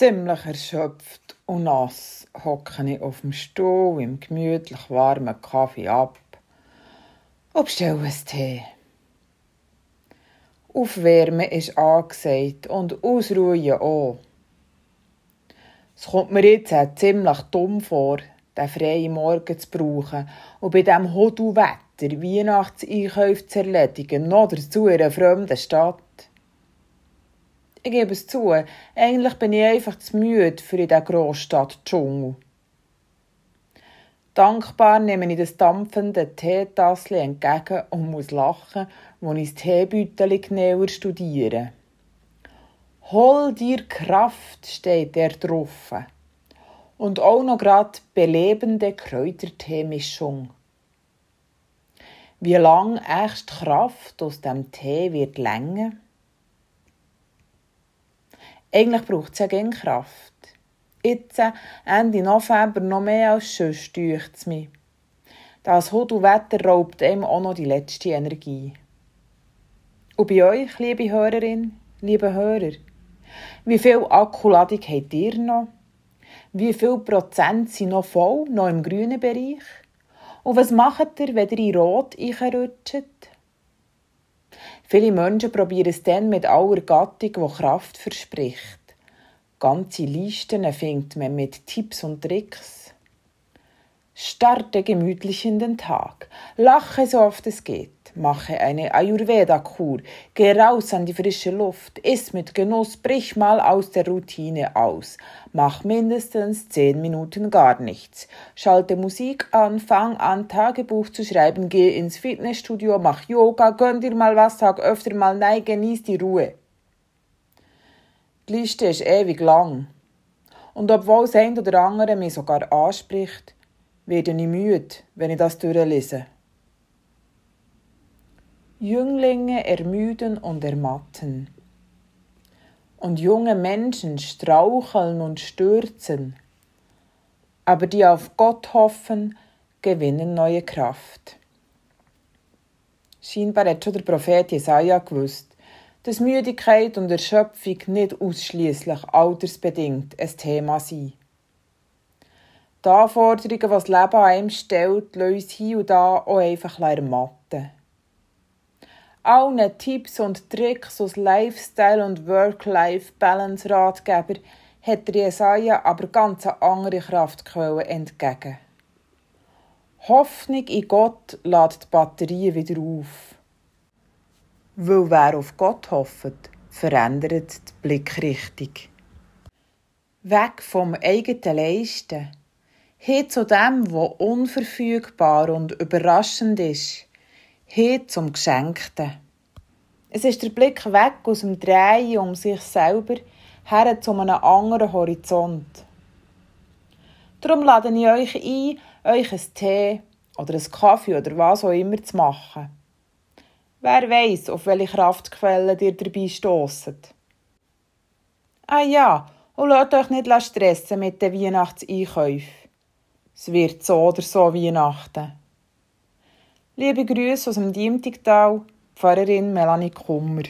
Ziemlich erschöpft und nass hocke ich auf dem Stuhl im gemütlich warmen Kaffee ab und bestelle einen Tee. Aufwärmen ist angesagt und ausruhen auch. Es kommt mir jetzt auch ziemlich dumm vor, den freien Morgen zu brauchen und bei diesem Hodelwetter Weihnachtseinkäufe zu erledigen, noch dazu in einer fremden Stadt. Ich gebe es zu, eigentlich bin ich einfach zu müde für in dieser Großstadt-Dschungel. Dankbar nehme ich das dampfende Teetassel entgegen und muss lachen, als ich das Teebüteli genauer studiere. Hol dir Kraft, steht der drauf. Und auch noch grad belebende Kräuterteemischung. Wie lang echt Kraft aus dem Tee wird länger? Eigentlich braucht es ja gerne Kraft. Jetzt, Ende November, noch mehr als sonst, deucht es mich. Das Hudelwetter raubt ihm auch noch die letzte Energie. Und bei euch, liebe Hörerin, liebe Hörer, wie viel Akkuladung habt ihr noch? Wie viel Prozent sind noch voll, noch im grünen Bereich? Und was macht ihr, wenn ihr in Rot einrutscht? Viele Menschen probieren es dann mit aller Gattung, die Kraft verspricht. Ganze Listen findet man mit Tipps und Tricks. Starte gemütlich in den Tag. Lache so oft es geht. Mache eine Ayurveda-Kur. Geh raus an die frische Luft. Iss mit Genuss. Brich mal aus der Routine aus. Mach mindestens zehn Minuten gar nichts. Schalte Musik an. Fang an, Tagebuch zu schreiben. Geh ins Fitnessstudio. Mach Yoga. Gönn dir mal was. Sag öfter mal Nein. Genieß die Ruhe. Die Liste ist ewig lang. Und obwohl das eine oder andere mich sogar anspricht, werde ich müde, wenn ich das durchlese. Jünglinge ermüden und ermatten. Und junge Menschen straucheln und stürzen. Aber die auf Gott hoffen, gewinnen neue Kraft. Scheinbar hat schon der Prophet Jesaja gewusst, dass Müdigkeit und Erschöpfung nicht ausschließlich altersbedingt ein Thema sind. Die Anforderungen, die das Leben an einem stellt, lassen uns hier und da auch einfach ermatten allen Tipps und Tricks aus Lifestyle- und Work-Life-Balance-Ratgeber hat Jesaja aber ganz andere Kraftquellen entgegen. Hoffnung in Gott lädt die Batterien wieder auf. Weil wer auf Gott hofft, verändert die Blickrichtung. Weg vom eigenen Leisten, hin zu dem, was unverfügbar und überraschend ist, hin zum Geschenkten. Es ist der Blick weg aus dem Drehen um sich selber her zu einem anderen Horizont. Darum lade ich euch ein, euch einen Tee oder einen Kaffee oder was auch immer zu machen. Wer weiß, auf welche Kraftquellen ihr dabei stösst. Ah ja, und lasst euch nicht stressen mit den Weihnachtseinkäufen. Es wird so oder so Weihnachten. Liebe Grüße aus dem Diemtigtal, Pfarrerin Melanie Kummer.